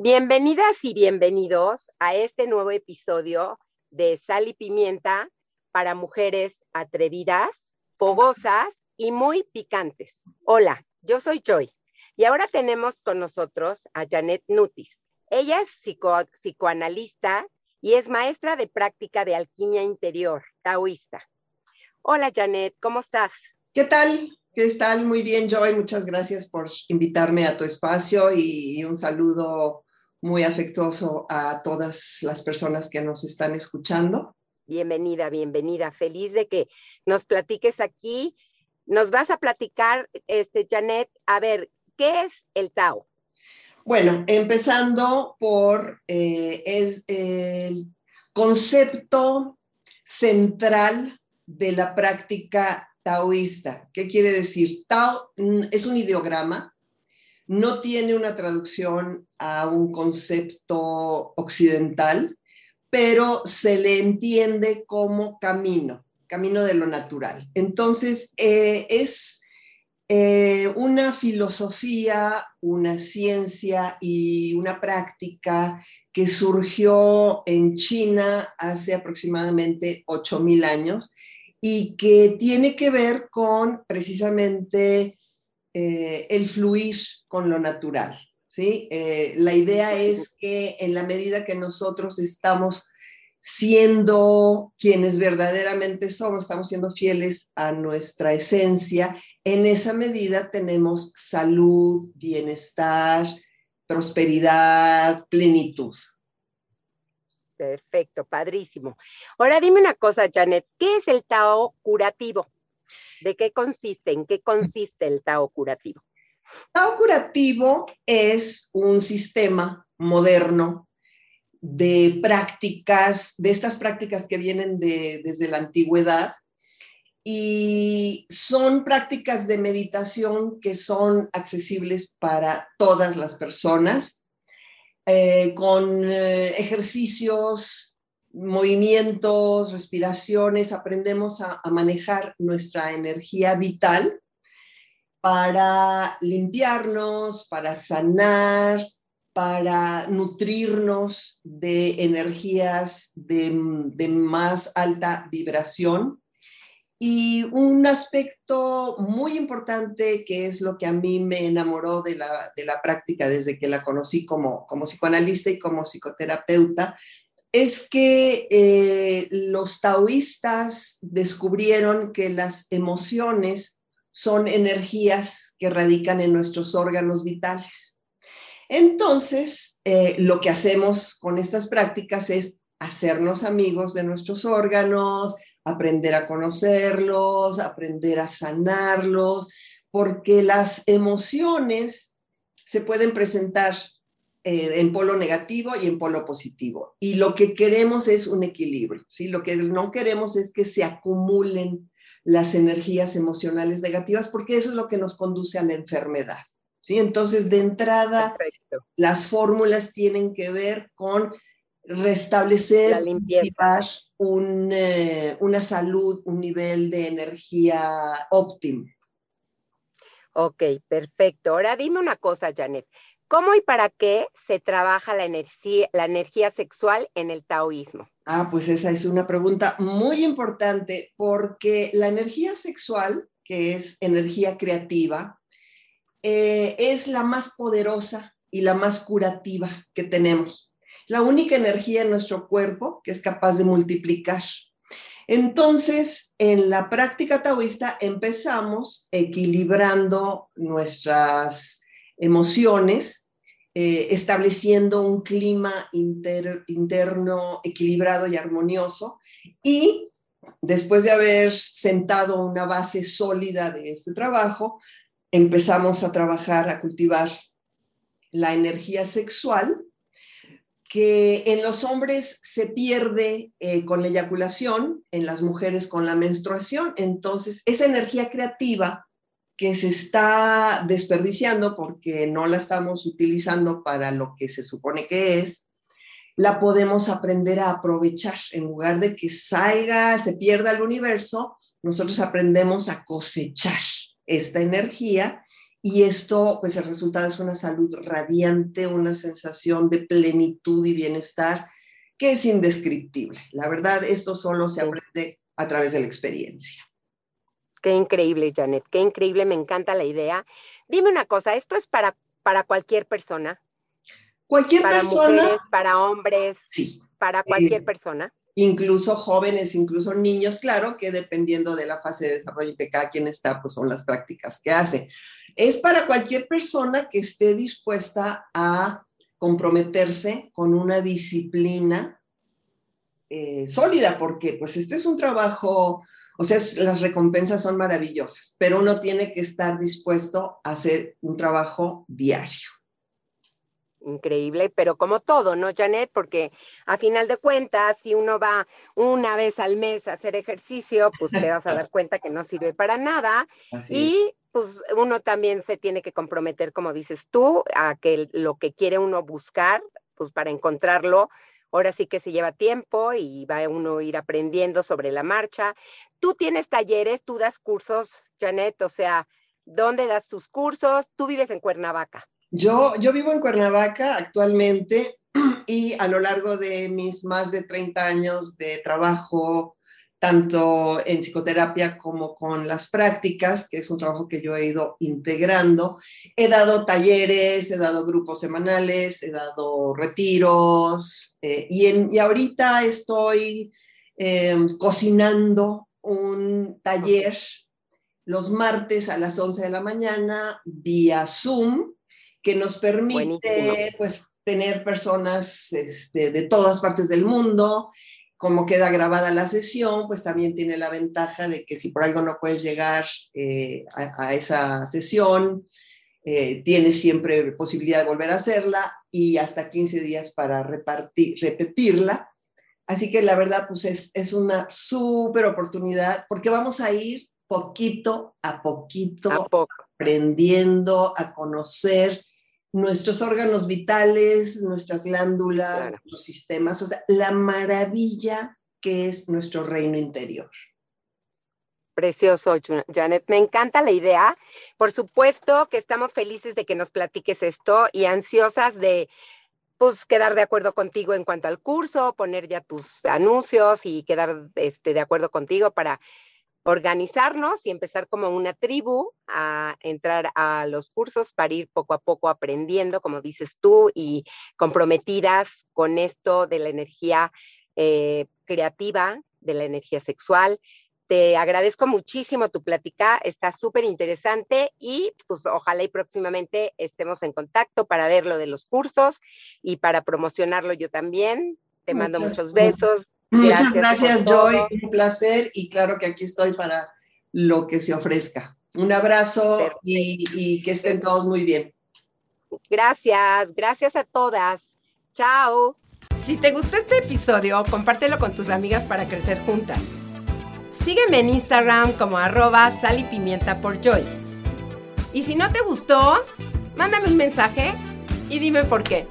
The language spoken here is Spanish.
Bienvenidas y bienvenidos a este nuevo episodio de Sal y Pimienta para mujeres atrevidas, fogosas y muy picantes. Hola, yo soy Joy y ahora tenemos con nosotros a Janet Nutis. Ella es psicoanalista y es maestra de práctica de alquimia interior, taoísta. Hola Janet, ¿cómo estás? ¿Qué tal? ¿Qué tal? Muy bien, Joy. Muchas gracias por invitarme a tu espacio y un saludo muy afectuoso a todas las personas que nos están escuchando. Bienvenida, bienvenida. Feliz de que nos platiques aquí. Nos vas a platicar, este, Janet, a ver, ¿qué es el Tao? Bueno, empezando por, eh, es el concepto central de la práctica taoísta. ¿Qué quiere decir? Tao mm, es un ideograma no tiene una traducción a un concepto occidental, pero se le entiende como camino, camino de lo natural. Entonces, eh, es eh, una filosofía, una ciencia y una práctica que surgió en China hace aproximadamente 8.000 años y que tiene que ver con precisamente eh, el fluir con lo natural. ¿sí? Eh, la idea es que en la medida que nosotros estamos siendo quienes verdaderamente somos, estamos siendo fieles a nuestra esencia, en esa medida tenemos salud, bienestar, prosperidad, plenitud. Perfecto, padrísimo. Ahora dime una cosa, Janet, ¿qué es el Tao curativo? ¿De qué consiste? ¿En qué consiste el Tao curativo? Tao curativo es un sistema moderno de prácticas, de estas prácticas que vienen desde la antigüedad y son prácticas de meditación que son accesibles para todas las personas, eh, con eh, ejercicios movimientos, respiraciones, aprendemos a, manejar nuestra energía vital para limpiarnos, para sanar, para nutrirnos de energías de, más alta vibración. Y un aspecto muy importante que es lo que a mí me enamoró de la, práctica desde que la conocí como, como psicoanalista y como psicoterapeuta es que eh, los taoístas descubrieron que las emociones son energías que radican en nuestros órganos vitales. Entonces, eh, lo que hacemos con estas prácticas es hacernos amigos de nuestros órganos, aprender a conocerlos, aprender a sanarlos, porque las emociones se pueden presentar eh, en polo negativo y en polo positivo. Y lo que queremos es un equilibrio, ¿sí? Lo que no queremos es que se acumulen las energías emocionales negativas porque eso es lo que nos conduce a la enfermedad, ¿sí? Entonces, de entrada, las fórmulas tienen que ver con restablecer, un, eh, una salud, un nivel de energía óptimo. Ok, perfecto. Ahora dime una cosa, Janet. ¿Cómo y para qué se trabaja la energía, la energía sexual en el taoísmo? Ah, pues esa es una pregunta muy importante porque la energía sexual, que es energía creativa, eh, es la más poderosa y la más curativa que tenemos. La única energía en nuestro cuerpo que es capaz de multiplicar. Entonces, en la práctica taoísta empezamos equilibrando nuestras emociones, eh, estableciendo un clima interno equilibrado y armonioso. Y después de haber sentado una base sólida de este trabajo, empezamos a trabajar, a cultivar la energía sexual, que en los hombres se pierde eh, con la eyaculación, en las mujeres con la menstruación. Entonces, esa energía creativa que se está desperdiciando porque no la estamos utilizando para lo que se supone que es, la podemos aprender a aprovechar. En lugar de que salga, se pierda el universo, nosotros aprendemos a cosechar esta energía y esto, pues el resultado es una salud radiante, una sensación de plenitud y bienestar que es indescriptible. La verdad, esto solo se aprende a través de la experiencia. Qué increíble, Janet, qué increíble, me encanta la idea. Dime una cosa, ¿esto es para, para cualquier persona? Cualquier para persona. Mujeres, para hombres. Sí. Para cualquier Eh, persona. Incluso jóvenes, incluso niños, claro que dependiendo de la fase de desarrollo que cada quien está, pues son las prácticas que hace. Es para cualquier persona que esté dispuesta a comprometerse con una disciplina eh, sólida, porque pues este es un trabajo, o sea, las recompensas son maravillosas, pero uno tiene que estar dispuesto a hacer un trabajo diario. Increíble, pero como todo, ¿no, Janet? Porque a final de cuentas, si uno va una vez al mes a hacer ejercicio, pues te vas a dar cuenta que no sirve para nada. Y pues uno también se tiene que comprometer, como dices tú, a que lo que quiere uno buscar, pues para encontrarlo, ahora sí que se lleva tiempo y va uno a ir aprendiendo sobre la marcha. Tú tienes talleres, tú das cursos, Janet, o sea, ¿dónde das tus cursos? Tú vives en Cuernavaca. Yo, yo vivo en Cuernavaca actualmente y a lo largo de mis más de 30 años de trabajo, tanto en psicoterapia como con las prácticas, que es un trabajo que yo he ido integrando, he dado talleres, he dado grupos semanales, he dado retiros eh, y, en, y ahorita estoy eh, cocinando un taller los martes a las 11 de la mañana vía Zoom que nos permite Buenísimo. pues tener personas este, de todas partes del mundo. Como queda grabada la sesión, pues también tiene la ventaja de que si por algo no puedes llegar eh, a, a, esa sesión, eh, tienes siempre posibilidad de volver a hacerla y hasta 15 días para repartir, repetirla. Así que la verdad, pues es, es una súper oportunidad porque vamos a ir poquito a poquito ¿A aprendiendo a conocer nuestros órganos vitales, nuestras glándulas, Claro. nuestros sistemas, o sea, la maravilla que es nuestro reino interior. Precioso, Janet. Me encanta la idea. Por supuesto que estamos felices de que nos platiques esto y ansiosas de pues quedar de acuerdo contigo en cuanto al curso, poner ya tus anuncios y quedar este, de acuerdo contigo para organizarnos y empezar como una tribu a entrar a los cursos para ir poco a poco aprendiendo, como dices tú, y comprometidas con esto de la energía eh, creativa, de la energía sexual. Te agradezco muchísimo tu plática, está súper interesante y pues ojalá y próximamente estemos en contacto para ver lo de los cursos y para promocionarlo yo también. Te mando muchos besos. Muchas Gracias gracias, por todo. Joy. Un placer y claro que aquí estoy para lo que se ofrezca. Un abrazo y, y que estén todos muy bien. Gracias, gracias a todas. Chao. Si te gustó este episodio, compártelo con tus amigas para crecer juntas. Sígueme en Instagram como arroba sal y pimienta por Joy. Y si no te gustó, mándame un mensaje y dime por qué.